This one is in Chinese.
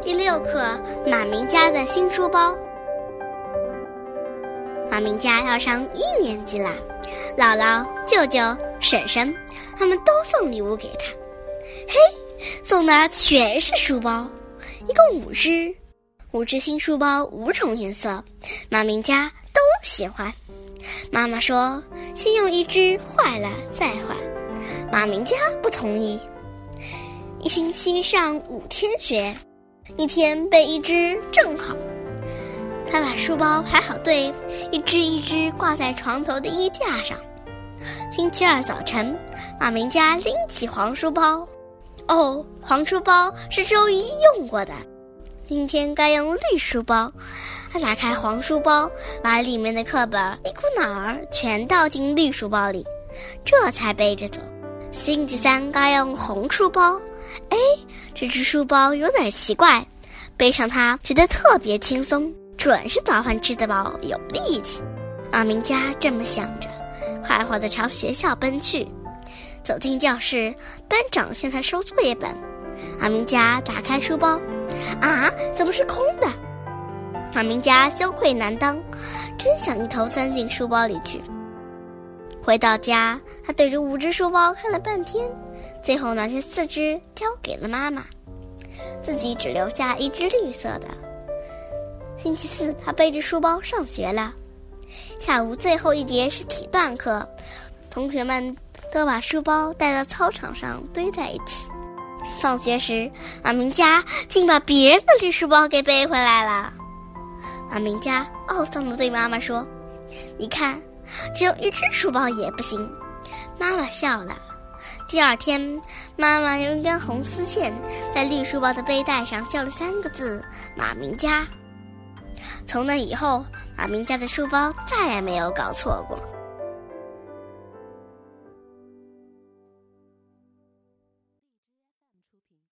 第六课：马明家的新书包。马明家要上一年级了，姥姥、舅舅、婶婶他们都送礼物给他。嘿，送的全是书包，一共五只，五只新书包，五种颜色，马明家都喜欢。妈妈说：“先用一只坏了再换。”马明家不同意。一星期上五天学，一天背一只正好。他把书包排好队，一只一只挂在床头的衣架上。星期二早晨，马明家拎起黄书包。哦，黄书包是周一用过的，今天该用绿书包。他打开黄书包，把里面的课本一股脑儿全倒进绿书包里，这才背着走。星期三该用红书包。哎，这只书包有点奇怪，背上它觉得特别轻松，准是早饭吃得饱，有力气。马明家这么想着，快活地朝学校奔去。走进教室，班长向他收作业本。马明家打开书包，啊，怎么是空的？马明家羞愧难当，真想一头钻进书包里去。回到家，他对着五只书包看了半天，最后拿下四只交给了妈妈，自己只留下一只绿色的。星期四，他背着书包上学了。下午最后一节是体锻课，同学们。都把书包带到操场上堆在一起。放学时，马明佳竟把别人的绿书包给背回来了。马明佳懊丧地对妈妈说：“你看，只有一只书包也不行。”妈妈笑了。第二天，妈妈用一根红丝线在绿书包的背带上绣了三个字：“马明家。”从那以后，马明家的书包再也没有搞错过。